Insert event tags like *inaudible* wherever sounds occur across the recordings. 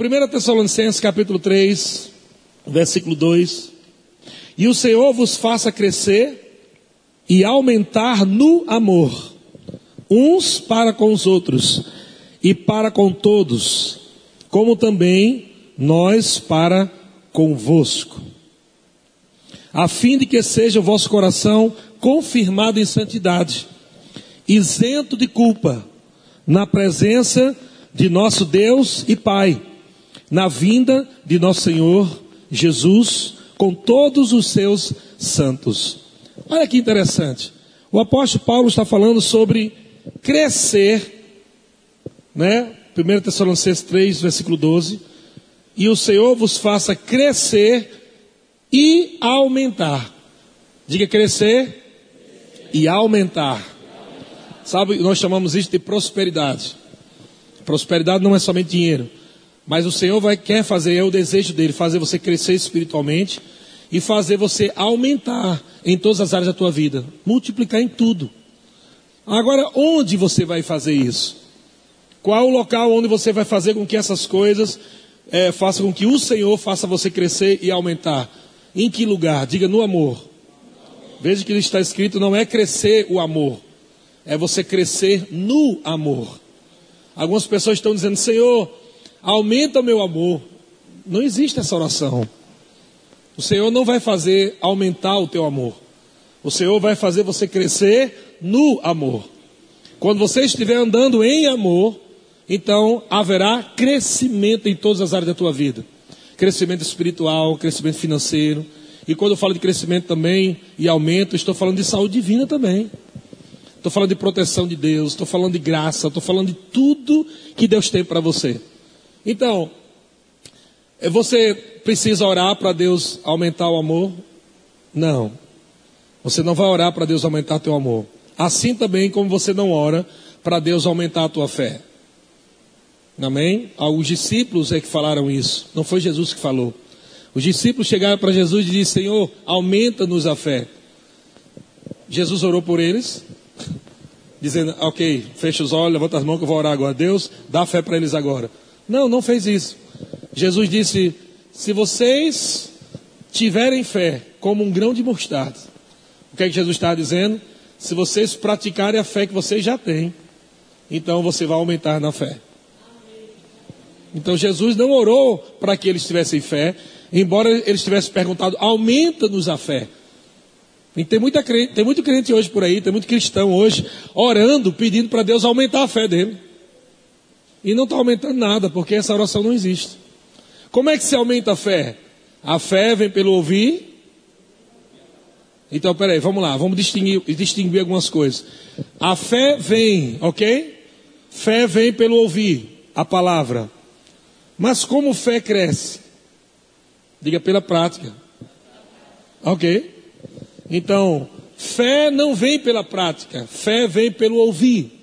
1 Tessalonicenses capítulo 3, versículo 2. E o Senhor vos faça crescer e aumentar no amor, uns para com os outros e para com todos, como também nós para convosco, a fim de que seja o vosso coração confirmado em santidade, isento de culpa, na presença de nosso Deus e Pai, na vinda de nosso Senhor Jesus, com todos os seus santos. Olha que interessante. O apóstolo Paulo está falando sobre crescer, né? 1 Tessalonicenses 3, versículo 12. E o Senhor vos faça crescer e aumentar. Diga crescer e aumentar. Sabe, nós chamamos isso de prosperidade. Prosperidade não é somente dinheiro. Mas o Senhor vai, quer fazer, é o desejo dele, fazer você crescer espiritualmente e fazer você aumentar em todas as áreas da tua vida, multiplicar em tudo. Agora, onde você vai fazer isso? Qual o local onde você vai fazer com que essas coisas é, façam com que o Senhor faça você crescer e aumentar? Em que lugar? Diga no amor. Veja que está escrito: não é crescer o amor, é você crescer no amor. Algumas pessoas estão dizendo: Senhor, aumenta o meu amor. Não existe essa oração. O Senhor não vai fazer aumentar o teu amor. O Senhor vai fazer você crescer no amor. Quando você estiver andando em amor, então haverá crescimento em todas as áreas da tua vida. Crescimento espiritual, crescimento financeiro. E quando eu falo de crescimento também e aumento, estou falando de saúde divina também. Estou falando de proteção de Deus, estou falando de graça, estou falando de tudo que Deus tem para você. Então, é, você precisa orar para Deus aumentar o amor? Não. Você não vai orar para Deus aumentar teu amor. Assim também como você não ora para Deus aumentar a tua fé. Amém? Os discípulos é que falaram isso. Não foi Jesus que falou. Os discípulos chegaram para Jesus e disseram: Senhor, aumenta-nos a fé. Jesus orou por eles, *laughs* dizendo: Ok, fecha os olhos, levanta as mãos que eu vou orar agora. Deus, dá fé para eles agora. Não, não fez isso. Jesus disse: Se vocês tiverem fé como um grão de mostarda, o que é que Jesus está dizendo? Se vocês praticarem a fé que vocês já têm, então você vai aumentar na fé. Então Jesus não orou para que eles tivessem fé, embora eles tivessem perguntado, aumenta-nos a fé. E tem, muita tem muito crente hoje por aí, tem muito cristão hoje, orando, pedindo para Deus aumentar a fé dele. E não está aumentando nada, porque essa oração não existe. Como é que se aumenta a fé? A fé vem pelo ouvir. Então, peraí, vamos lá, vamos distinguir, distinguir algumas coisas. A fé vem, ok? Fé vem pelo ouvir a palavra. Mas como fé cresce? Diga pela prática. Ok? Então, fé não vem pela prática, fé vem pelo ouvir.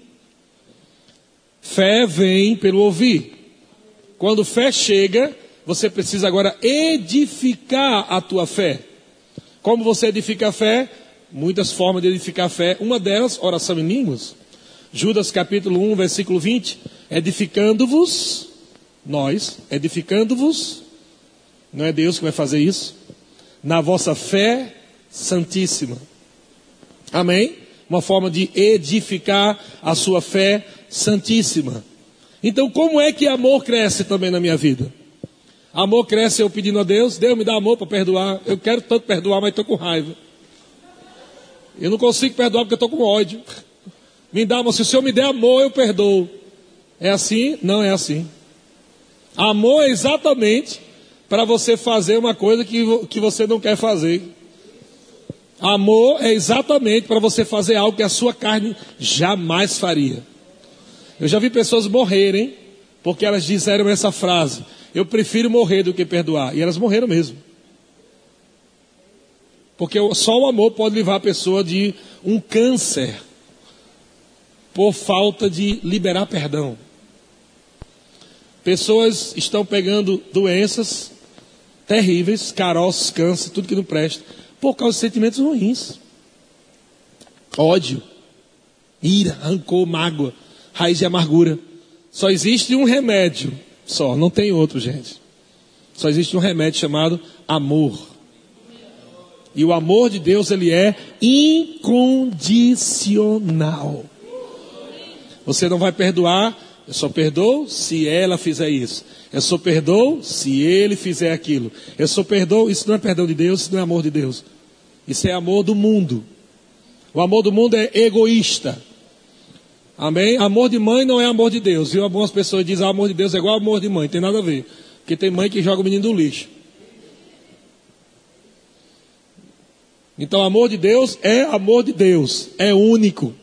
Fé vem pelo ouvir. Quando fé chega, você precisa agora edificar a tua fé. Como você edifica a fé? Muitas formas de edificar a fé. Uma delas, oração em línguas. Judas capítulo 1, versículo 20. Edificando-vos, nós, edificando-vos, não é Deus que vai fazer isso, na vossa fé santíssima. Amém? Uma forma de edificar a sua fé santíssima. Então, como é que amor cresce também na minha vida? Amor cresce eu pedindo a Deus, Deus me dá amor para perdoar. Eu quero tanto perdoar, mas estou com raiva. Eu não consigo perdoar porque estou com ódio. Me dá amor, se o Senhor me der amor, eu perdoo. É assim? Não é assim. Amor é exatamente para você fazer uma coisa que, que você não quer fazer. Amor é exatamente para você fazer algo que a sua carne jamais faria. Eu já vi pessoas morrerem porque elas disseram essa frase: Eu prefiro morrer do que perdoar. E elas morreram mesmo. Porque só o amor pode levar a pessoa de um câncer por falta de liberar perdão. Pessoas estão pegando doenças terríveis, caroços, câncer, tudo que não presta, por causa de sentimentos ruins. Ódio, ira, rancor, mágoa raiz de amargura. Só existe um remédio Só, não tem outro, gente. Só existe um remédio chamado amor. E o amor de Deus, ele é incondicional. Você não vai perdoar, eu só perdoo se ela fizer isso. Eu só perdoo se ele fizer aquilo. Eu só perdoo, isso não é perdão de Deus, isso não é amor de Deus. Isso é amor do mundo. O amor do mundo é egoísta. Amém? Amor de mãe não é amor de Deus. E algumas pessoas dizem ah, amor de Deus é igual amor de mãe. Tem nada a ver. Porque tem mãe que joga o menino do lixo. Então, amor de Deus é amor de Deus. É único.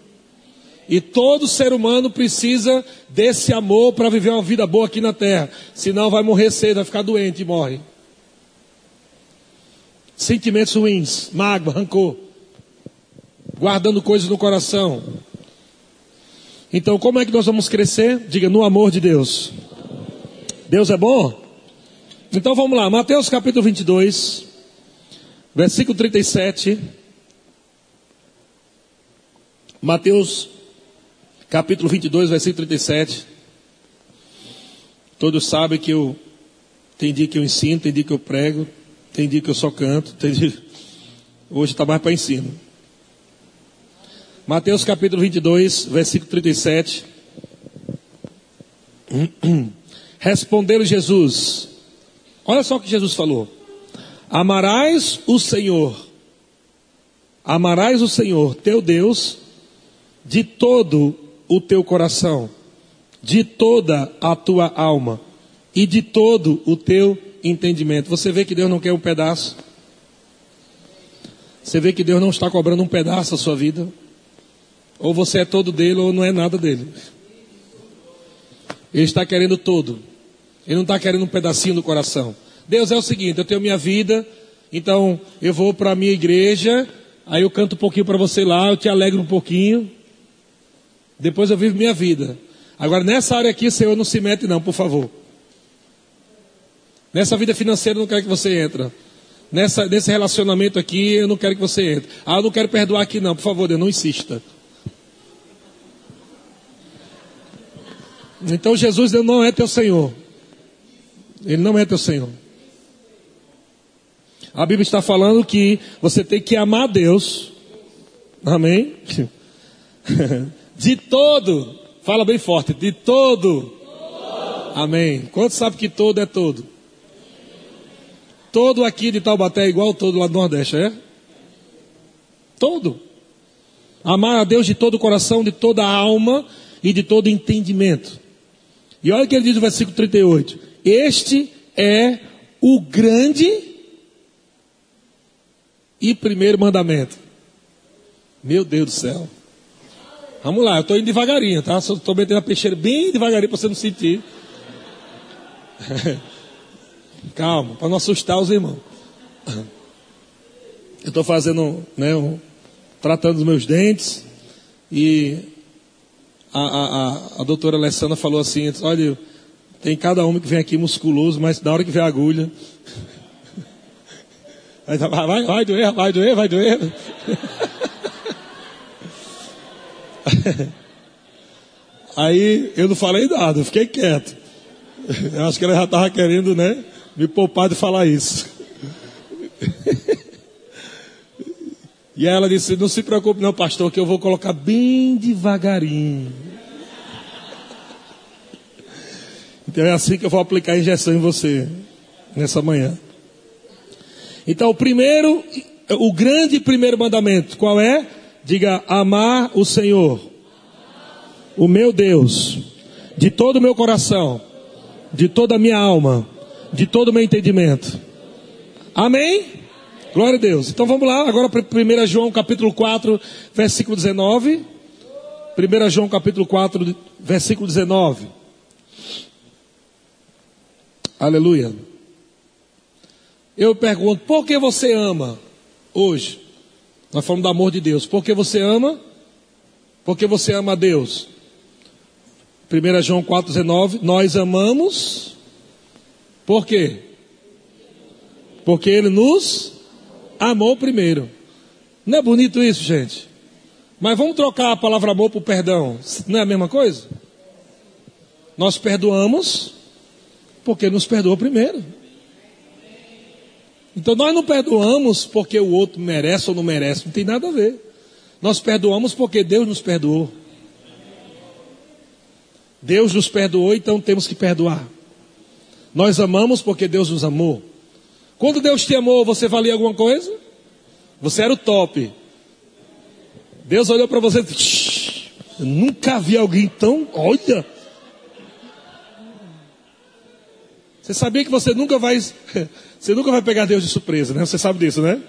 E todo ser humano precisa desse amor para viver uma vida boa aqui na terra. Senão vai morrer cedo, vai ficar doente e morre. Sentimentos ruins, mágoa, rancor. Guardando coisas no coração. Então, como é que nós vamos crescer? Diga, no amor de Deus. Deus é bom? Então vamos lá, Mateus capítulo 22, versículo 37. Mateus capítulo 22, versículo 37. Todos sabem que eu tem dia que eu ensino, tem dia que eu prego, tem dia que eu só canto, tem dia... hoje está mais para ensino. Mateus capítulo 22, versículo 37. Respondeu Jesus. Olha só o que Jesus falou. Amarás o Senhor. Amarás o Senhor, teu Deus, de todo o teu coração, de toda a tua alma e de todo o teu entendimento. Você vê que Deus não quer um pedaço. Você vê que Deus não está cobrando um pedaço da sua vida. Ou você é todo dele ou não é nada dele. Ele está querendo todo. Ele não está querendo um pedacinho do coração. Deus é o seguinte: eu tenho minha vida, então eu vou para a minha igreja, aí eu canto um pouquinho para você lá, eu te alegro um pouquinho. Depois eu vivo minha vida. Agora, nessa área aqui, Senhor, não se mete, não, por favor. Nessa vida financeira, eu não quero que você entre. Nessa, nesse relacionamento aqui, eu não quero que você entre. Ah, eu não quero perdoar aqui, não, por favor, Deus, não insista. Então, Jesus não é teu Senhor. Ele não é teu Senhor. A Bíblia está falando que você tem que amar Deus. Amém? *laughs* De todo. Fala bem forte. De todo. Amém. Quantos sabe que todo é todo? Todo aqui de Taubaté é igual todo lá do Nordeste, é? Todo. Amar a Deus de todo o coração, de toda a alma e de todo entendimento. E olha o que ele diz no versículo 38. Este é o grande e primeiro mandamento. Meu Deus do céu. Vamos lá, eu estou indo devagarinho, tá? Estou metendo a peixeira bem devagarinho para você não sentir. *laughs* Calma, para não assustar os irmãos. Eu estou fazendo, né, um, tratando os meus dentes e a, a, a, doutora Alessandra falou assim, olha, tem cada homem que vem aqui musculoso, mas na hora que vem a agulha, *laughs* vai, vai, vai doer, vai doer, vai doer. *laughs* Aí eu não falei nada, eu fiquei quieto. Eu acho que ela já estava querendo, né, me poupar de falar isso. *laughs* E ela disse: Não se preocupe, não, pastor, que eu vou colocar bem devagarinho. Então é assim que eu vou aplicar a injeção em você nessa manhã. Então, o primeiro, o grande primeiro mandamento, qual é? Diga: amar o Senhor o meu Deus, de todo o meu coração, de toda a minha alma, de todo o meu entendimento. Amém? Glória a Deus. Então vamos lá, agora para 1 João capítulo 4, versículo 19. 1 João capítulo 4, versículo 19. Aleluia. Eu pergunto, por que você ama hoje? Nós falamos do amor de Deus. Por que você ama? Porque você ama a Deus. 1 João 4,19, nós amamos, por quê? Porque ele nos amou primeiro. Não é bonito isso, gente? Mas vamos trocar a palavra amor por perdão. Não é a mesma coisa? Nós perdoamos Porque nos perdoou primeiro. Então nós não perdoamos porque o outro merece ou não merece, não tem nada a ver. Nós perdoamos porque Deus nos perdoou. Deus nos perdoou, então temos que perdoar. Nós amamos porque Deus nos amou. Quando Deus te amou, você valia alguma coisa? Você era o top. Deus olhou para você e disse: nunca vi alguém tão. Olha! Você sabia que você nunca vai. *laughs* Você nunca vai pegar Deus de surpresa, né? Você sabe disso, né?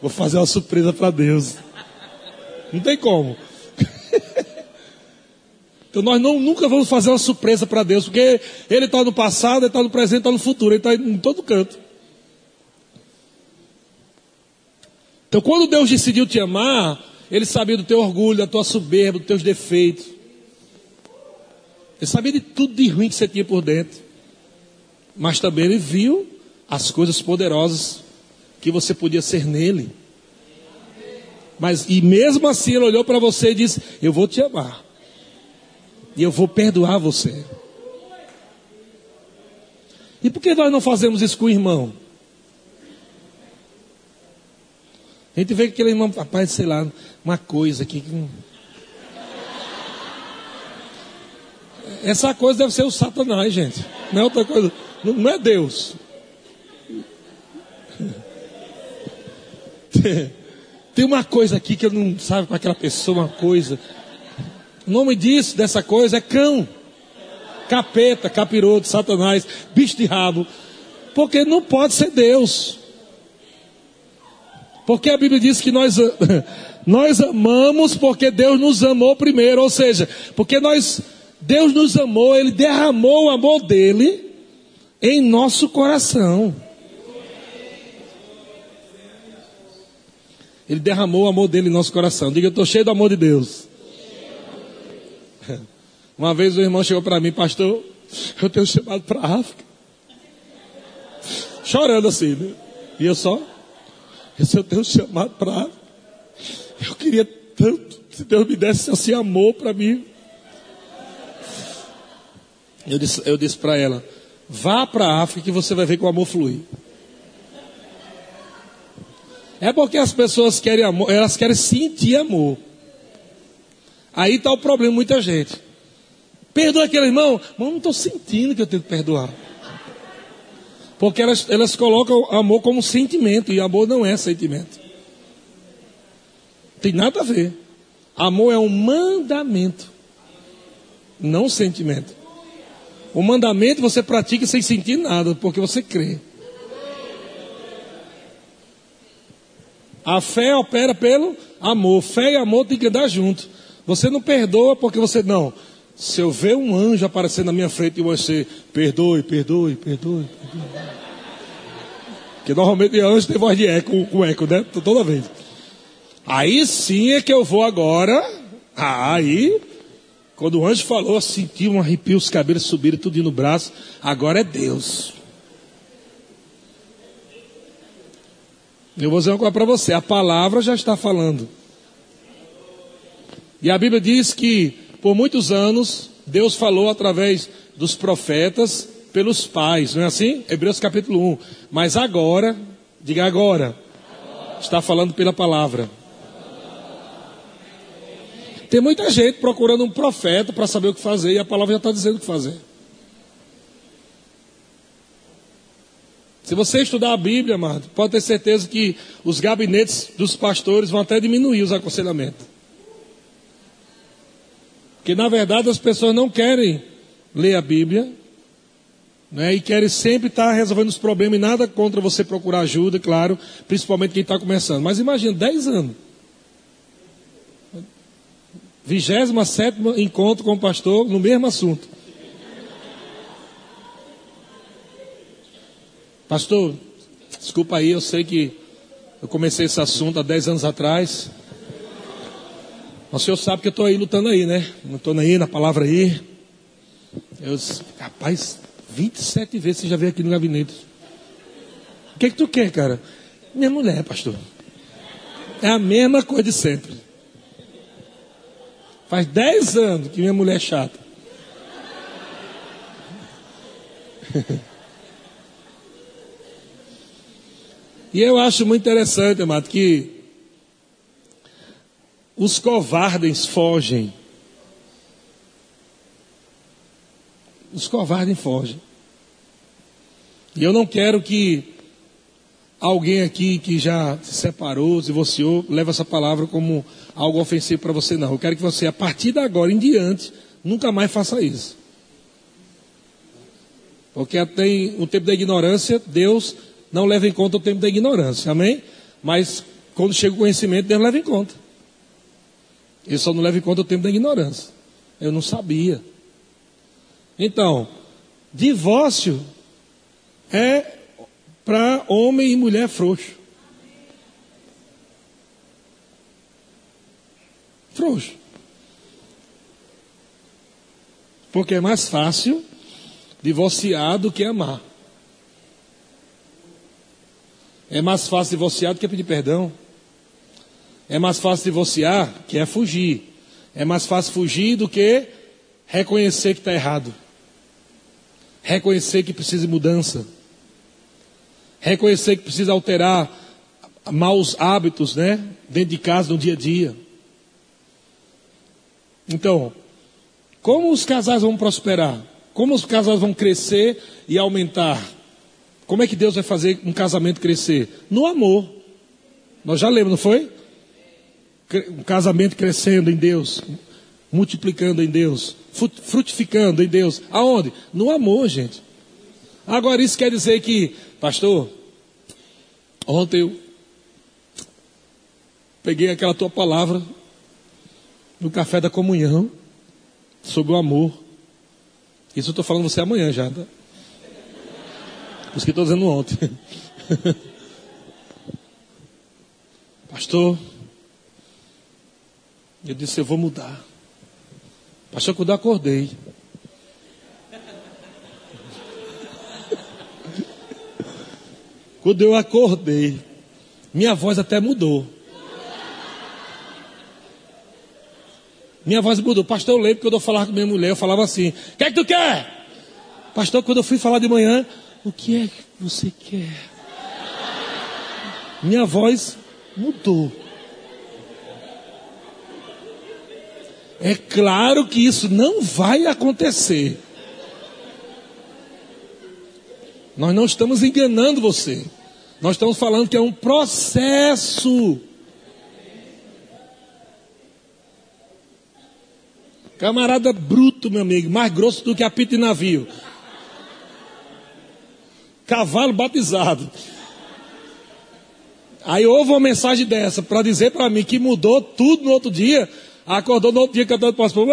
Vou fazer uma surpresa para Deus. Não tem como. *laughs* Então nós não, nunca vamos fazer uma surpresa para Deus, porque Ele está no passado, Ele está no presente, está no futuro, Ele está em todo canto. Então quando Deus decidiu te amar, Ele sabia do teu orgulho, da tua soberba, dos teus defeitos. Ele sabia de tudo de ruim que você tinha por dentro. Mas também Ele viu as coisas poderosas que você podia ser nele. Mas e mesmo assim ele olhou para você e disse: "Eu vou te amar. E eu vou perdoar você. E por que nós não fazemos isso com o irmão? A gente vê que aquele irmão, rapaz, sei lá, uma coisa aqui. Essa coisa deve ser o Satanás, gente. Não é outra coisa. Não é Deus. *laughs* Tem uma coisa aqui que eu não sabe com aquela pessoa, uma coisa. O nome disso, dessa coisa, é cão. Capeta, capiroto, satanás, bicho de rabo. Porque não pode ser Deus. Porque a Bíblia diz que nós, *laughs* nós amamos porque Deus nos amou primeiro. Ou seja, porque nós, Deus nos amou, Ele derramou o amor dele em nosso coração. Ele derramou o amor dele em nosso coração. Diga, eu estou cheio do amor de Deus. *laughs* Uma vez o irmão chegou para mim, pastor, eu tenho chamado para a África. *laughs* Chorando assim, né? E eu só, eu tenho chamado para a África. Eu queria tanto, se Deus me desse assim amor para mim. Eu disse, eu disse para ela, vá para a África que você vai ver que o amor flui. É porque as pessoas querem amor, elas querem sentir amor. Aí está o problema, muita gente. Perdoa aquele irmão, mas não estou sentindo que eu tenho que perdoar. Porque elas, elas colocam amor como sentimento, e amor não é sentimento. Tem nada a ver. Amor é um mandamento, não sentimento. O mandamento você pratica sem sentir nada, porque você crê. A fé opera pelo amor. Fé e amor tem que andar junto. Você não perdoa porque você não. Se eu ver um anjo aparecer na minha frente e você, perdoe, perdoe, perdoe, perdoe. Porque normalmente anjo tem voz de eco, com eco, né? Toda vez. Aí sim é que eu vou agora. Aí, quando o anjo falou, eu senti um arrepio, os cabelos subiram tudo no braço. Agora é Deus. Eu vou dizer uma coisa para você: a palavra já está falando. E a Bíblia diz que por muitos anos, Deus falou através dos profetas pelos pais, não é assim? Hebreus capítulo 1. Mas agora, diga agora, está falando pela palavra. Tem muita gente procurando um profeta para saber o que fazer e a palavra já está dizendo o que fazer. Se você estudar a Bíblia, amado, pode ter certeza que os gabinetes dos pastores vão até diminuir os aconselhamentos. Que na verdade as pessoas não querem ler a Bíblia, né, e querem sempre estar resolvendo os problemas e nada contra você procurar ajuda, claro, principalmente quem está começando. Mas imagina, 10 anos. 27 encontro com o pastor no mesmo assunto. Pastor, desculpa aí, eu sei que eu comecei esse assunto há 10 anos atrás. Mas o senhor sabe que eu estou aí lutando aí, né? Lutando aí na palavra aí. Eu disse, rapaz, 27 vezes você já veio aqui no gabinete. O que que tu quer, cara? Minha mulher, pastor. É a mesma coisa de sempre. Faz 10 anos que minha mulher é chata. *laughs* e eu acho muito interessante, amado, que os covardes fogem. Os covardes fogem. E eu não quero que alguém aqui que já se separou, se divorciou, leve essa palavra como algo ofensivo para você, não. Eu quero que você, a partir de agora em diante, nunca mais faça isso. Porque tem o tempo da ignorância, Deus não leva em conta o tempo da ignorância, amém? Mas quando chega o conhecimento, Deus leva em conta. Ele só não leva em conta o tempo da ignorância. Eu não sabia. Então, divórcio é para homem e mulher frouxo. Frouxo. Porque é mais fácil divorciar do que amar. É mais fácil divorciar do que pedir perdão. É mais fácil divorciar que é fugir. É mais fácil fugir do que reconhecer que está errado. Reconhecer que precisa de mudança. Reconhecer que precisa alterar maus hábitos, né? Dentro de casa, no dia a dia. Então, como os casais vão prosperar? Como os casais vão crescer e aumentar? Como é que Deus vai fazer um casamento crescer? No amor. Nós já lemos, não foi? Um casamento crescendo em Deus, multiplicando em Deus, frutificando em Deus. Aonde? No amor, gente. Agora, isso quer dizer que, pastor, ontem eu peguei aquela tua palavra no café da comunhão sobre o amor. Isso eu estou falando você amanhã já, tá? Isso que estou dizendo ontem. *laughs* Pastor, eu disse, eu vou mudar. Pastor, quando eu acordei, *laughs* Quando eu acordei, minha voz até mudou. Minha voz mudou. Pastor, eu lembro que quando eu falava com minha mulher, eu falava assim: O que é que tu quer? Pastor, quando eu fui falar de manhã, o que é que você quer? Minha voz mudou. É claro que isso não vai acontecer. Nós não estamos enganando você. Nós estamos falando que é um processo. Camarada bruto, meu amigo, mais grosso do que apito de navio. Cavalo batizado. Aí houve uma mensagem dessa para dizer para mim que mudou tudo no outro dia. Acordou no outro dia cantando pastor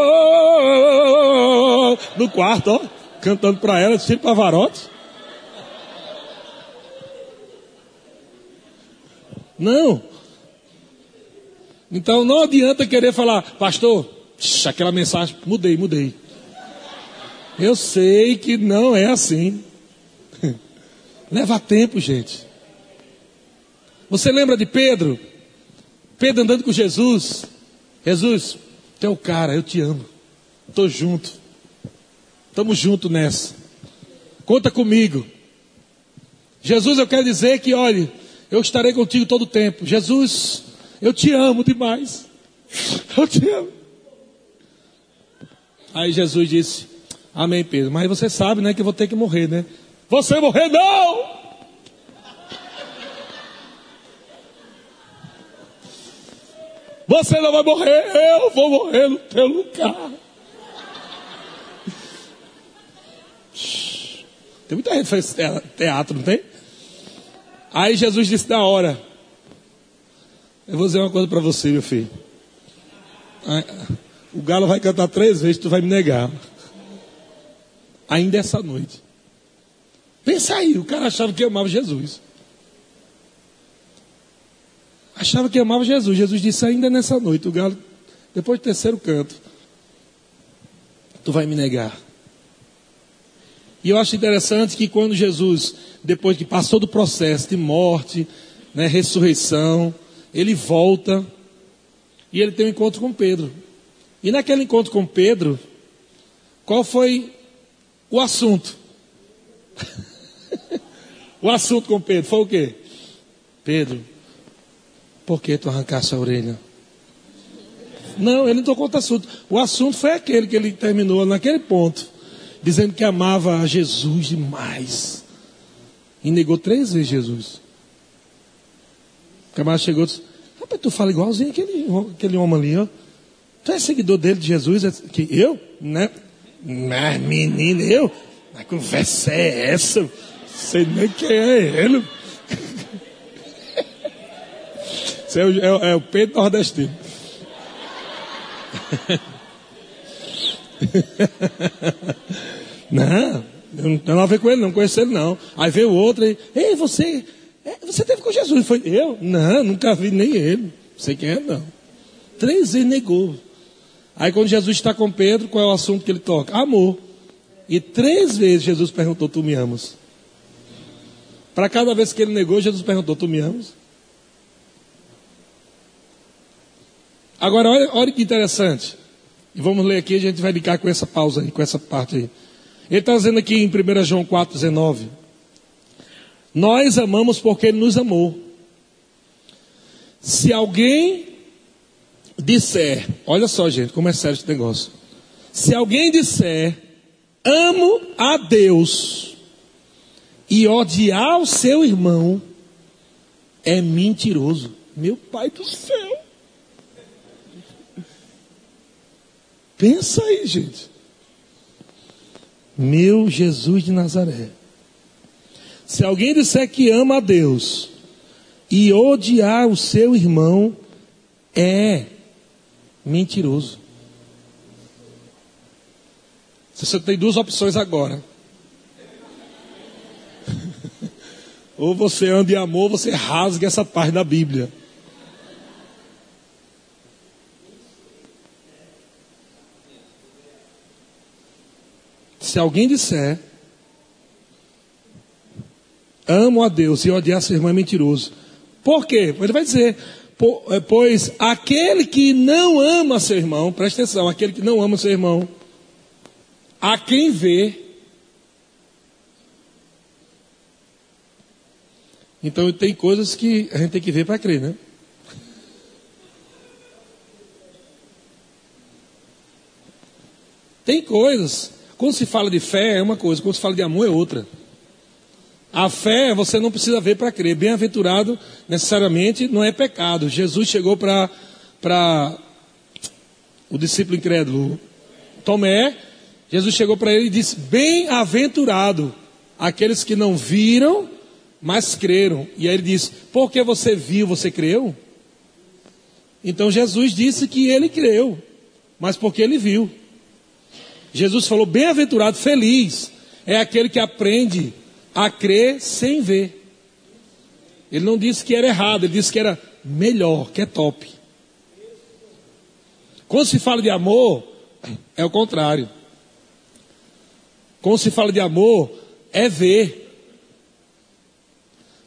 no quarto, ó, cantando para ela, tipo Pavarotti. Não. Então não adianta querer falar, pastor, aquela mensagem, mudei, mudei. Eu sei que não é assim. *laughs* Leva tempo, gente. Você lembra de Pedro? Pedro andando com Jesus. Jesus, tu é o cara, eu te amo. Estou junto. Estamos juntos nessa. Conta comigo. Jesus, eu quero dizer que, olhe, eu estarei contigo todo o tempo. Jesus, eu te amo demais. *laughs* Eu te amo. Aí Jesus disse: Amém, Pedro. Mas você sabe, né, que eu vou ter que morrer, né? Você morrer não! Você não vai morrer, eu vou morrer no teu lugar. Tem muita gente que faz teatro, não tem? Aí Jesus disse na hora: Eu vou dizer uma coisa para você, meu filho. O galo vai cantar três vezes, tu vai me negar. Ainda essa noite. Pensa aí, o cara achava que amava Jesus. Achava que amava Jesus. Jesus disse ainda nessa noite, o galo, depois do terceiro canto, tu vai me negar. E eu acho interessante que quando Jesus, depois que passou do processo de morte, né, ressurreição, ele volta e ele tem um encontro com Pedro. E naquele encontro com Pedro, qual foi o assunto? *laughs* o assunto com Pedro foi o quê? Pedro, por que tu arrancaste a orelha? Não, ele não tocou outro assunto. O assunto foi aquele que ele terminou naquele ponto, dizendo que amava a Jesus demais. E negou três vezes Jesus. O camarada chegou e disse: Rapaz, tu fala igualzinho aquele, aquele homem ali, ó. Tu é seguidor dele de Jesus? É que eu? Né? Mas menino, eu? A conversa é essa? Sei nem quem é ele. *laughs* É o, é, é o Pedro nordestino. *laughs* não, eu não tenho nada a ver com ele, não conheço ele não. Aí veio outro e, ei, você, é, você teve com Jesus? Foi eu? Não, nunca vi nem ele. Não sei quem é, não. Três vezes negou. Aí quando Jesus está com Pedro, qual é o assunto que ele toca? Amor. E três vezes Jesus perguntou, tu me amas? Para cada vez que ele negou, Jesus perguntou, tu me amas? Agora, olha, olha que interessante. E vamos ler aqui, a gente vai ligar com essa pausa aí, com essa parte aí. Ele está dizendo aqui em 1 João 4,19: Nós amamos porque Ele nos amou. Se alguém disser, olha só, gente, como é sério esse negócio. Se alguém disser, amo a Deus, e odiar o seu irmão, é mentiroso. Meu pai do céu. Pensa aí, gente. Meu Jesus de Nazaré. Se alguém disser que ama a Deus e odiar o seu irmão, é mentiroso. Você tem duas opções agora. *laughs* ou você anda em amor, ou você rasga essa parte da Bíblia. Se alguém disser, amo a Deus e odiar seu irmão é mentiroso. Por quê? Ele vai dizer, pois aquele que não ama seu irmão, presta atenção, aquele que não ama seu irmão, a quem vê, então tem coisas que a gente tem que ver para crer, né? Tem coisas quando se fala de fé é uma coisa, quando se fala de amor é outra. A fé você não precisa ver para crer. Bem-aventurado necessariamente não é pecado. Jesus chegou para o discípulo incrédulo Tomé. Jesus chegou para ele e disse: Bem-aventurado aqueles que não viram, mas creram. E aí ele disse: Porque você viu, você creu? Então Jesus disse que ele creu, mas porque ele viu. Jesus falou: bem-aventurado, feliz é aquele que aprende a crer sem ver. Ele não disse que era errado, ele disse que era melhor, que é top. Quando se fala de amor, é o contrário. Quando se fala de amor, é ver.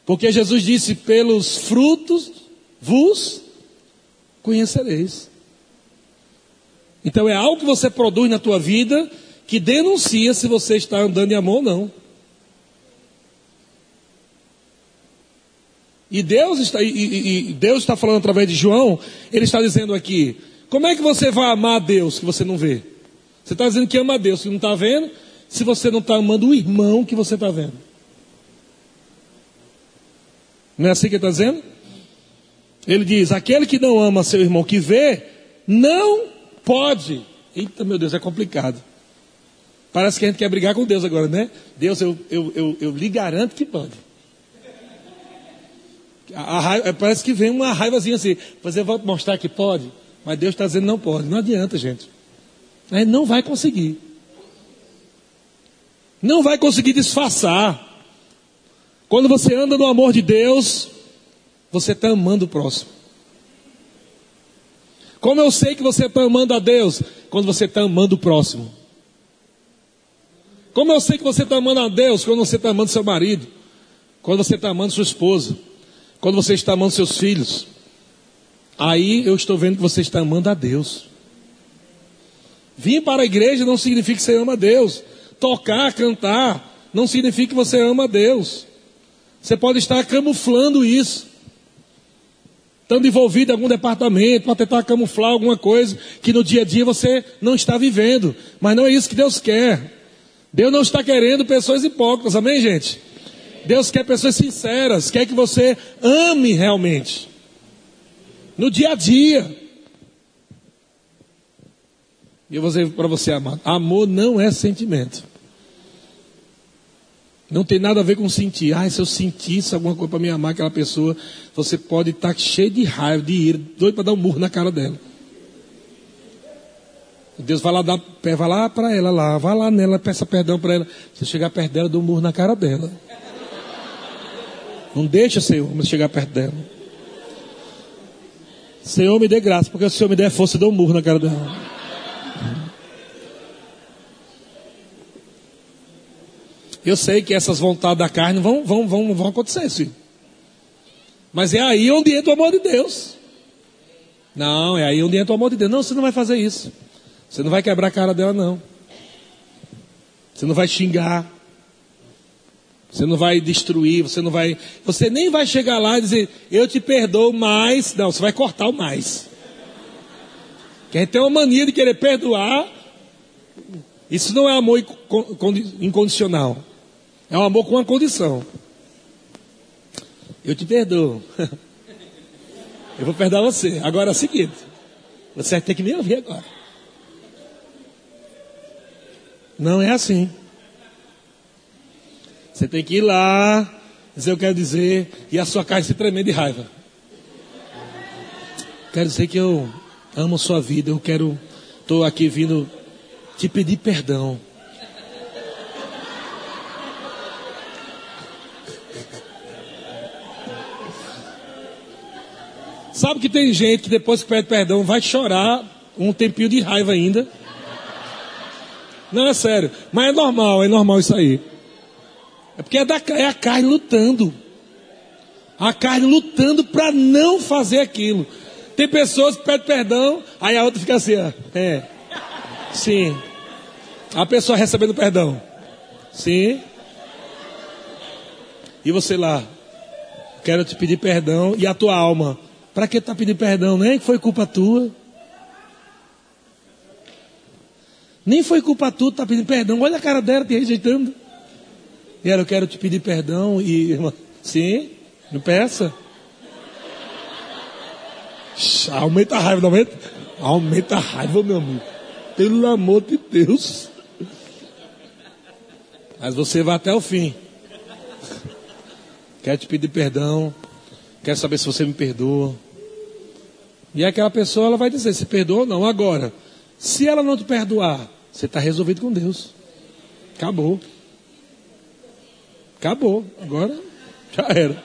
Porque Jesus disse: pelos frutos vos conhecereis. Então é algo que você produz na tua vida que denuncia se você está andando em amor ou não. E Deus está, e, e, Deus está falando através de João, ele está dizendo aqui: como é que você vai amar a Deus que você não vê? Você está dizendo que ama a Deus que não está vendo, se você não está amando o irmão que você está vendo. Não é assim que ele está dizendo? Ele diz: aquele que não ama seu irmão que vê, não Pode. Eita, meu Deus, é complicado. Parece que a gente quer brigar com Deus agora, né? Deus, eu, eu, eu, eu lhe garanto que pode. Raiva, parece que vem uma raivazinha assim. Você vai mostrar que pode, mas Deus está dizendo não pode. Não adianta, gente não vai conseguir. Não vai conseguir disfarçar. Quando você anda no amor de Deus, você está amando o próximo. Como eu sei que você está amando a Deus? Quando você está amando o próximo. Como eu sei que você está amando a Deus? Quando você está amando seu marido. Quando você está amando sua esposa. Quando você está amando seus filhos. Aí eu estou vendo que você está amando a Deus. Vir para a igreja não significa que você ama a Deus. Tocar, cantar, não significa que você ama a Deus. Você pode estar camuflando isso. Estando envolvido em algum departamento para tentar camuflar alguma coisa que no dia a dia você não está vivendo. Mas não é isso que Deus quer. Deus não está querendo pessoas hipócritas, amém, gente? Deus quer pessoas sinceras, quer que você ame realmente. No dia a dia. E eu vou dizer para você, amado: amor não é sentimento. Não tem nada a ver com sentir. Ah, se eu sentisse alguma coisa para me amar aquela pessoa, você pode estar tá cheio de raiva, de ira, doido para dar um murro na cara dela. Deus vai lá, dar, vai lá para ela lá, vai lá nela, peça perdão para ela. Se chegar perto dela, dá um murro na cara dela. Não deixa, Senhor, mas chegar perto dela. Senhor, me dê graça, porque se o Senhor me der força, eu dou um murro na cara dela. Eu sei que essas vontades da carne vão, vão, vão, vão acontecer, sim. Mas é aí onde entra o amor de Deus. Não, é aí onde entra o amor de Deus. Não, você não vai fazer isso. Você não vai quebrar a cara dela, não. Você não vai xingar. Você não vai destruir, você não vai. Você nem vai chegar lá e dizer, eu te perdoo mais. Não, você vai cortar o mais. Que a gente tem uma mania de querer perdoar. Isso não é amor incondicional. É um amor com uma condição. Eu te perdoo. *laughs* Eu vou perdoar você. Agora é o seguinte: você vai ter que me ouvir agora. Não é assim. Você tem que ir lá, dizer eu quero dizer, e a sua cara se tremer de raiva. Quero dizer que eu amo sua vida, eu quero, estou aqui vindo te pedir perdão. Sabe que tem gente que depois que pede perdão vai chorar um tempinho de raiva ainda. Não é sério, mas é normal, é normal isso aí. É porque é, da, é a carne lutando. A carne lutando para não fazer aquilo. Tem pessoas que pedem perdão, aí a outra fica assim, ó. É. Sim. A pessoa recebendo perdão. Sim. E você lá. Quero te pedir perdão. E a tua alma. Para que tá pedindo perdão? Nem foi culpa tua. Nem foi culpa tua, tá pedindo perdão. Olha a cara dela te rejeitando. Ela, eu quero te pedir perdão e. Sim, não peça. Aumenta a raiva, aumenta? Aumenta a raiva, meu amigo. Pelo amor de Deus. Mas você vai até o fim. Quero te pedir perdão. Quero saber se você me perdoa. E aquela pessoa ela vai dizer se perdoa ou não. Agora, se ela não te perdoar, você está resolvido com Deus. Acabou. Acabou. Agora já era.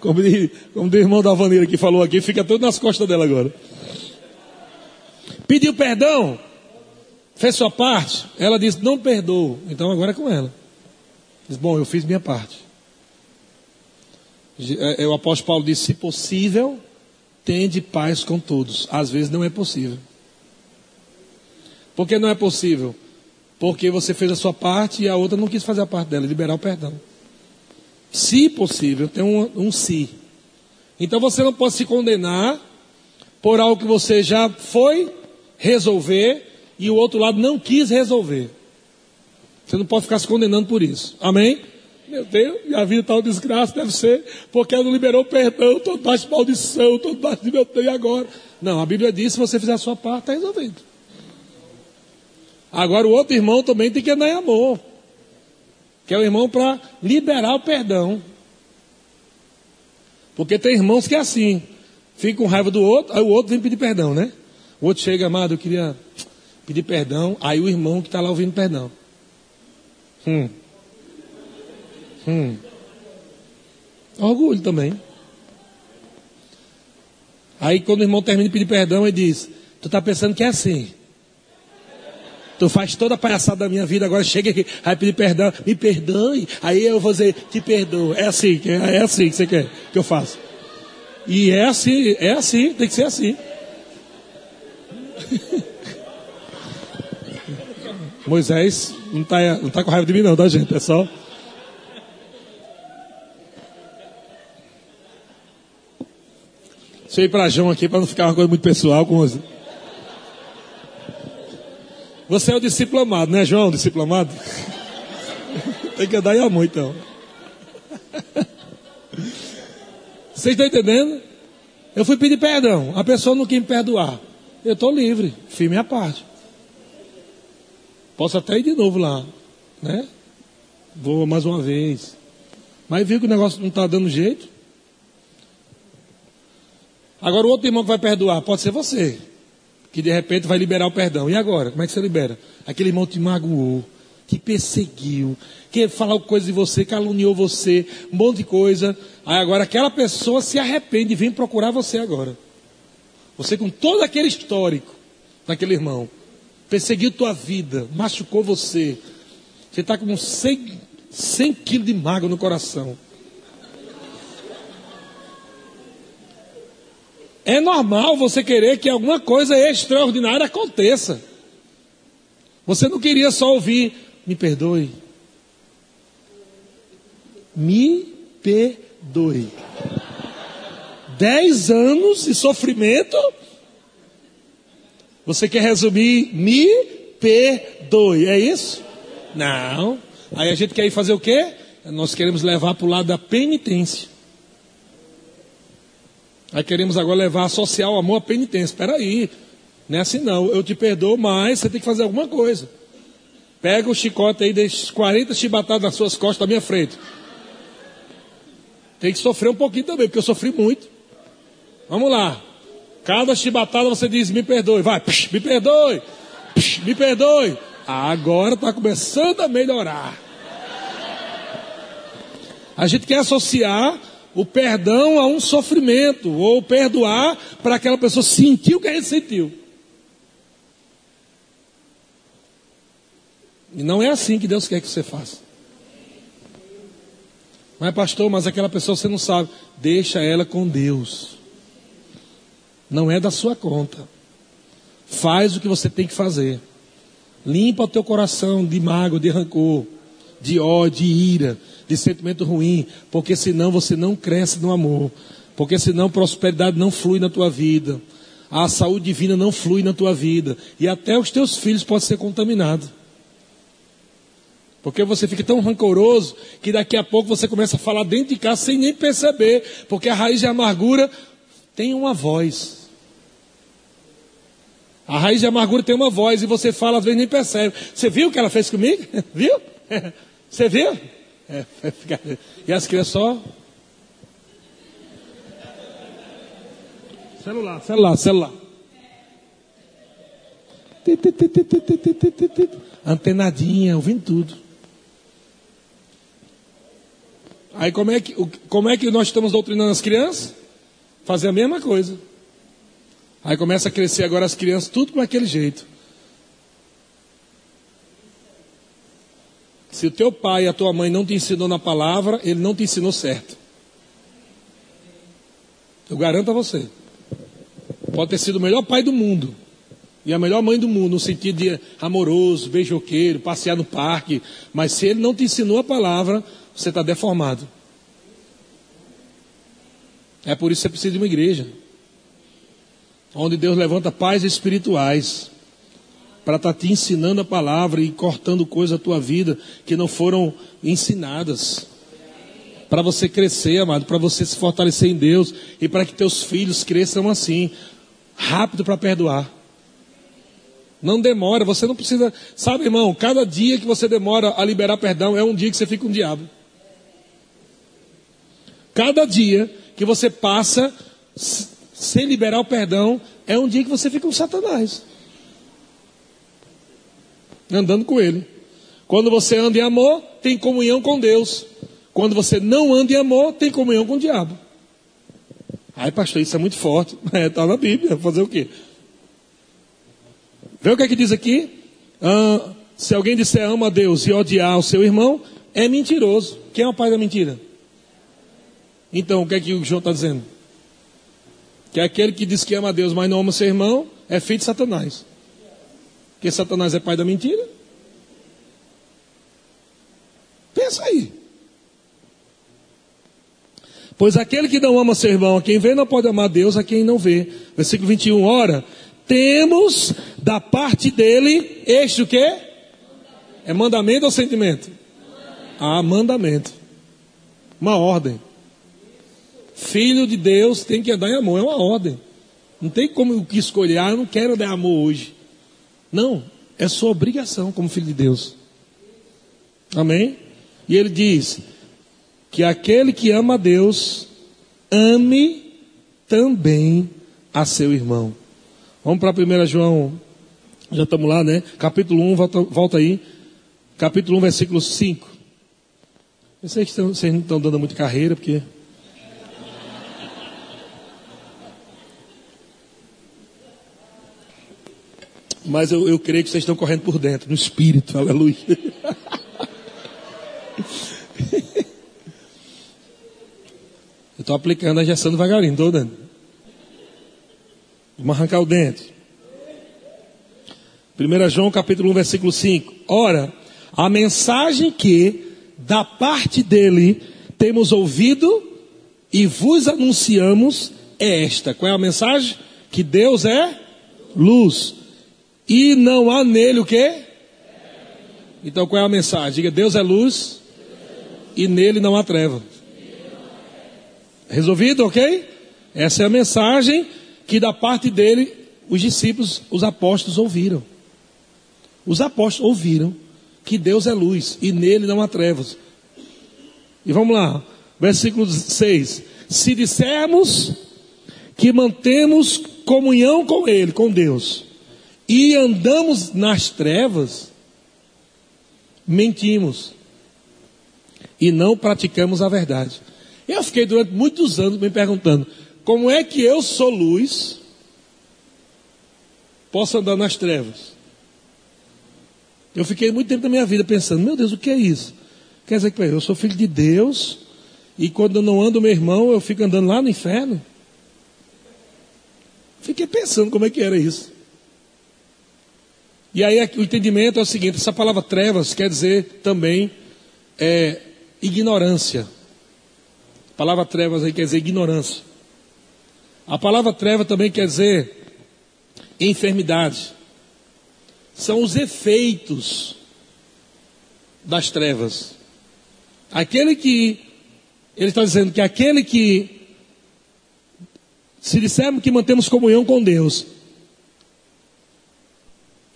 como, de, como o irmão da Vaneira que falou aqui, fica tudo nas costas dela agora. Pediu perdão, fez sua parte. Ela disse: Não perdoou. Então agora é com ela. Diz: Bom, eu fiz minha parte. É, é, o apóstolo Paulo disse: Se possível, tende paz com todos. Às vezes não é possível. Por que não é possível? Porque você fez a sua parte e a outra não quis fazer a parte dela, liberar o perdão. Se possível, tem um, um se. Então você não pode se condenar por algo que você já foi resolver e o outro lado não quis resolver. Você não pode ficar se condenando por isso. Amém? Meu Deus, minha vida está uma desgraça, deve ser, porque ela não liberou perdão, estou debaixo de maldição, estou debaixo de meu Deus e agora. Não, a Bíblia diz: se você fizer a sua parte, está resolvido. Agora o outro irmão também tem que andar em amor. Que é o irmão para liberar o perdão. Porque tem irmãos que é assim. Fica com raiva do outro, aí o outro vem pedir perdão, né? O outro chega, amado, eu queria pedir perdão. Aí o irmão que está lá ouvindo perdão. Hum. Hum. Orgulho também. Aí quando o irmão termina de pedir perdão, ele diz: Tu está pensando que é assim. Tu faz toda a palhaçada da minha vida, agora chega aqui, vai pedir perdão, me perdoe. Aí eu vou dizer, te perdoo. É assim, é assim que você quer que eu faça. E é assim, é assim, tem que ser assim. *laughs* Moisés não está não tá com raiva de mim, não, tá, gente? É só. Deixa eu ir para João aqui para não ficar uma coisa muito pessoal com você. Você é o disciplamado, né, João? Disciplamado? Tem que andar em amor, então. Vocês estão entendendo? Eu fui pedir perdão. A pessoa não quis me perdoar. Eu estou livre, fiz minha parte. Posso até ir de novo lá, né? Vou mais uma vez. Mas viu que o negócio não está dando jeito. Agora o outro irmão que vai perdoar pode ser você, que de repente vai liberar o perdão. E agora? Como é que você libera? Aquele irmão te magoou, te perseguiu, que falou coisa de você, caluniou você, um monte de coisa. Aí agora aquela pessoa se arrepende e vem procurar você agora. Você com todo aquele histórico daquele irmão, perseguiu tua vida, machucou você. Você está com 100, 100 quilos de mágoa no coração. É normal você querer que alguma coisa extraordinária aconteça. Você não queria só ouvir, me perdoe. Me perdoe. Dez anos de sofrimento. Você quer resumir, me perdoe. É isso? Não. Aí a gente quer ir fazer o quê? Nós queremos levar para o lado da penitência. Aí queremos agora levar, associar o amor à penitência. Espera aí, não é assim não. Eu te perdoo, mas você tem que fazer alguma coisa. Pega o chicote aí, deixa 40 chibatadas nas suas costas da minha frente. Tem que sofrer um pouquinho também, porque eu sofri muito. Vamos lá. Cada chibatada você diz, me perdoe. Vai, psh, me perdoe. Psh, me perdoe. Agora está começando a melhorar. A gente quer associar o perdão a um sofrimento, ou perdoar para aquela pessoa sentir o que a gente sentiu. E não é assim que Deus quer que você faça. Mas, pastor, mas aquela pessoa você não sabe. Deixa ela com Deus. Não é da sua conta. Faz o que você tem que fazer. Limpa o teu coração de mágoa, de rancor, de ódio, de ira de sentimento ruim, porque senão você não cresce no amor, porque senão prosperidade não flui na tua vida, a saúde divina não flui na tua vida, e até os teus filhos podem ser contaminados. Porque você fica tão rancoroso que daqui a pouco você começa a falar dentro de casa sem nem perceber, porque a raiz de amargura tem uma voz. A raiz de amargura tem uma voz e você fala, às vezes nem percebe. Você viu o que ela fez comigo? *laughs* viu? *laughs* Você viu? É, e as crianças só. Celular, celular, celular. Antenadinha, ouvindo tudo. Aí como é, que, como é que nós estamos doutrinando as crianças? Fazer a mesma coisa. Aí começa a crescer agora as crianças, tudo com aquele jeito. Se o teu pai e a tua mãe não te ensinou na palavra, ele não te ensinou certo. Eu garanto a você. Pode ter sido o melhor pai do mundo e a melhor mãe do mundo, no sentido de amoroso, beijoqueiro, passear no parque, mas se ele não te ensinou a palavra, você está deformado. É por isso que você precisa de uma igreja, onde Deus levanta pais espirituais para estar tá te ensinando a palavra e cortando coisas da tua vida que não foram ensinadas. Para você crescer, amado, para você se fortalecer em Deus e para que teus filhos cresçam assim, rápido para perdoar. Não demora, você não precisa. Sabe, irmão, cada dia que você demora a liberar perdão é um dia que você fica um diabo. Cada dia que você passa sem liberar o perdão é um dia que você fica com Satanás andando com Ele. Quando você anda em amor, tem comunhão com Deus. Quando você não anda em amor, tem comunhão com o diabo. Ai, pastor, isso é muito forte. Está *laughs* é, tá na Bíblia, fazer o quê? Vê o que é que diz aqui? Ah, se alguém disser ama a Deus e odiar o seu irmão, é mentiroso. Quem é o pai da mentira? Então, o que é que o João está dizendo? Que aquele que diz que ama a Deus, mas não ama seu irmão, é filho de Satanás. Porque Satanás é pai da mentira. isso aí. Pois aquele que não ama seu irmão, a quem vê, não pode amar Deus a quem não vê. Versículo 21, ora, temos da parte dele este o quê? É mandamento ou sentimento? Ah, mandamento. Uma ordem. Filho de Deus tem que andar em amor, é uma ordem. Não tem como o que escolher, ah, eu não quero dar amor hoje. Não, é sua obrigação como filho de Deus. Amém? E ele diz que aquele que ama a Deus, ame também a seu irmão. Vamos para 1 João, já estamos lá, né? Capítulo 1, volta, volta aí. Capítulo 1, versículo 5. Eu sei que vocês não estão dando muito carreira, porque. Mas eu, eu creio que vocês estão correndo por dentro, no espírito, aleluia. Eu estou aplicando a injeção devagarinho, estou dando. Vamos arrancar o dente. 1 João capítulo 1, versículo 5. Ora, a mensagem que da parte dele temos ouvido e vos anunciamos é esta. Qual é a mensagem? Que Deus é luz. E não há nele o quê? Então qual é a mensagem? Diga, Deus é luz e nele não há treva. Resolvido, ok? Essa é a mensagem que da parte dele os discípulos, os apóstolos ouviram. Os apóstolos ouviram que Deus é luz e nele não há trevas. E vamos lá, versículo 6. Se dissermos que mantemos comunhão com Ele, com Deus, e andamos nas trevas, mentimos e não praticamos a verdade. Eu fiquei durante muitos anos me perguntando: como é que eu sou luz, posso andar nas trevas? Eu fiquei muito tempo da minha vida pensando: meu Deus, o que é isso? Quer dizer que eu sou filho de Deus e quando eu não ando meu irmão, eu fico andando lá no inferno? Fiquei pensando como é que era isso. E aí o entendimento é o seguinte: essa palavra trevas quer dizer também é, ignorância. A palavra trevas aí quer dizer ignorância. A palavra treva também quer dizer enfermidade. São os efeitos das trevas. Aquele que, ele está dizendo que aquele que, se dissermos que mantemos comunhão com Deus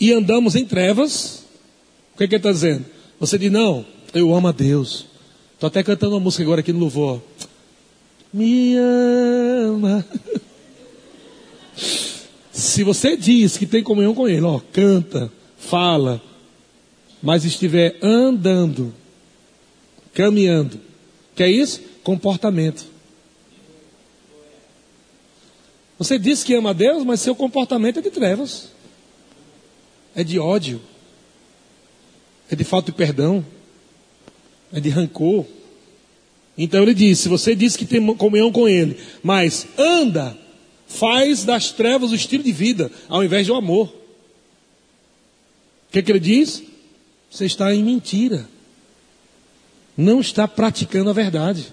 e andamos em trevas, o que, é que ele está dizendo? Você diz, não, eu amo a Deus. Estou até cantando uma música agora aqui no louvor. Me ama. *laughs* Se você diz que tem comunhão com Ele, ó, canta, fala, mas estiver andando, caminhando, que é isso? Comportamento. Você diz que ama a Deus, mas seu comportamento é de trevas, é de ódio, é de falta de perdão é de rancor. Então ele diz: se você diz que tem comunhão com ele, mas anda, faz das trevas o estilo de vida, ao invés do amor. O que, é que ele diz? Você está em mentira. Não está praticando a verdade.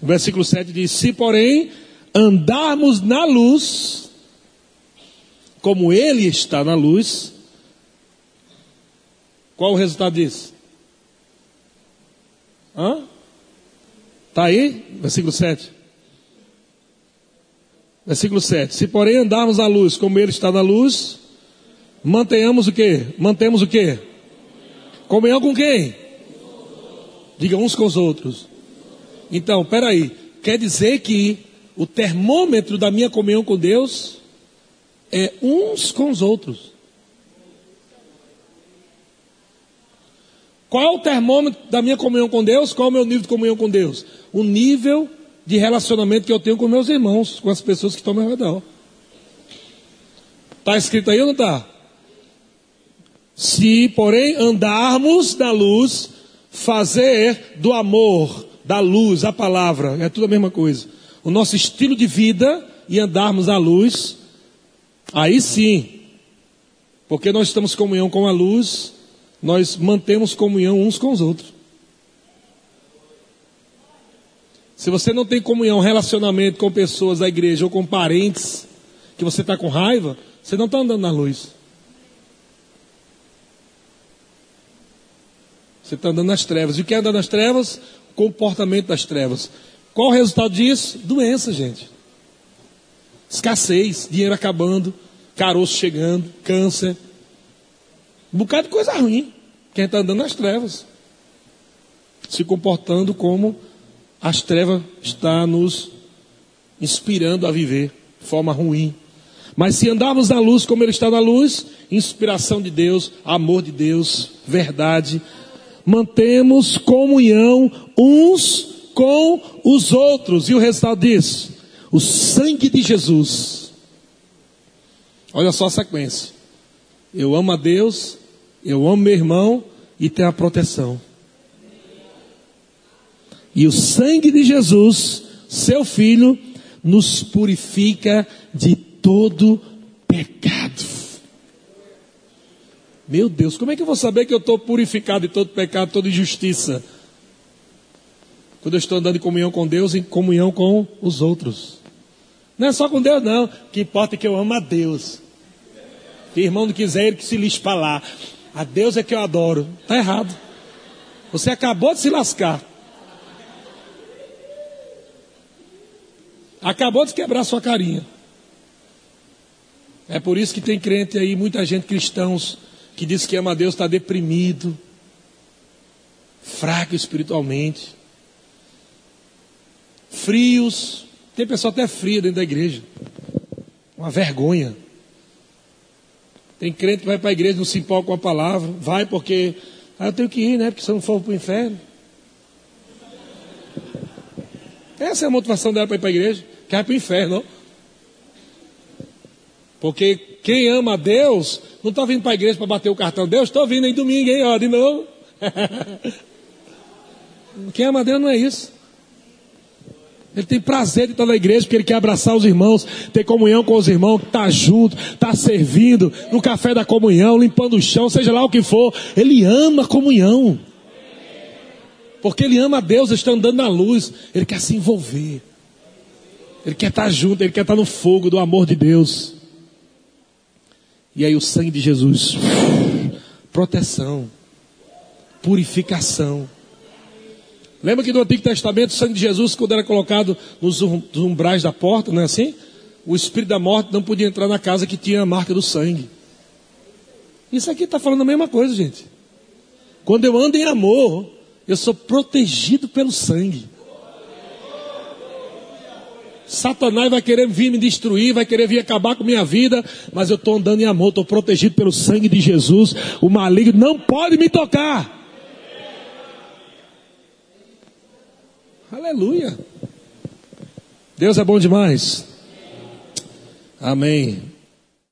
O versículo 7 diz: Se, porém, andarmos na luz, como ele está na luz, qual o resultado disso? Hã? Está aí? Versículo 7. Versículo 7. Se porém andarmos à luz, como ele está na luz, mantenhamos o quê? Mantemos o quê? Comunhão com quem? Diga uns com os outros. Então, peraí. Quer dizer que o termômetro da minha comunhão com Deus é uns com os outros. Qual é o termômetro da minha comunhão com Deus? Qual é o meu nível de comunhão com Deus? O nível de relacionamento que eu tenho com meus irmãos, com as pessoas que estão ao meu redor. Está escrito aí ou não está? Se, porém, andarmos na luz, fazer do amor, da luz, a palavra, é tudo a mesma coisa. O nosso estilo de vida e andarmos à luz, Aí sim, porque nós estamos comunhão com a luz, nós mantemos comunhão uns com os outros. Se você não tem comunhão, relacionamento com pessoas da igreja ou com parentes, que você está com raiva, você não está andando na luz. Você está andando nas trevas. E o que é anda nas trevas? Comportamento das trevas. Qual o resultado disso? Doença, gente. Escassez, dinheiro acabando, caroço chegando, câncer. Um bocado de coisa ruim. Quem está andando nas trevas. Se comportando como as trevas está nos inspirando a viver de forma ruim. Mas se andarmos na luz como ele está na luz, inspiração de Deus, amor de Deus, verdade, mantemos comunhão uns com os outros. E o resultado disso? O sangue de Jesus. Olha só a sequência. Eu amo a Deus, eu amo meu irmão e tenho a proteção. E o sangue de Jesus, seu filho, nos purifica de todo pecado. Meu Deus, como é que eu vou saber que eu estou purificado de todo pecado, toda injustiça? Quando eu estou andando em comunhão com Deus, em comunhão com os outros. Não é só com Deus, não. O que importa é que eu amo a Deus. Se irmão não quiser, ele que se para lá. A Deus é que eu adoro. Está errado. Você acabou de se lascar. Acabou de quebrar sua carinha. É por isso que tem crente aí, muita gente cristãos que diz que ama a Deus está deprimido, fraco espiritualmente, frios. Tem pessoa até fria dentro da igreja. Uma vergonha. Tem crente que vai para a igreja, não se empolga com a palavra. Vai porque. Ah, eu tenho que ir, né? Porque se eu não for para o inferno. Essa é a motivação dela para ir para a igreja. Quer para o inferno. Porque quem ama a Deus não está vindo para a igreja para bater o cartão. Deus, estou vindo em domingo, hein? Ó, de novo. *laughs* quem ama a Deus não é isso. Ele tem prazer de estar na igreja, porque ele quer abraçar os irmãos, ter comunhão com os irmãos, estar tá junto, tá servindo, no café da comunhão, limpando o chão, seja lá o que for. Ele ama a comunhão. Porque ele ama a Deus, ele está andando na luz, ele quer se envolver. Ele quer estar junto, ele quer estar no fogo do amor de Deus. E aí o sangue de Jesus, proteção, purificação. Lembra que no Antigo Testamento o sangue de Jesus, quando era colocado nos umbrais da porta, não é assim? O espírito da morte não podia entrar na casa que tinha a marca do sangue. Isso aqui está falando a mesma coisa, gente. Quando eu ando em amor, eu sou protegido pelo sangue. Satanás vai querer vir me destruir, vai querer vir acabar com minha vida, mas eu estou andando em amor, estou protegido pelo sangue de Jesus. O maligno não pode me tocar. Aleluia. Deus é bom demais. Amém.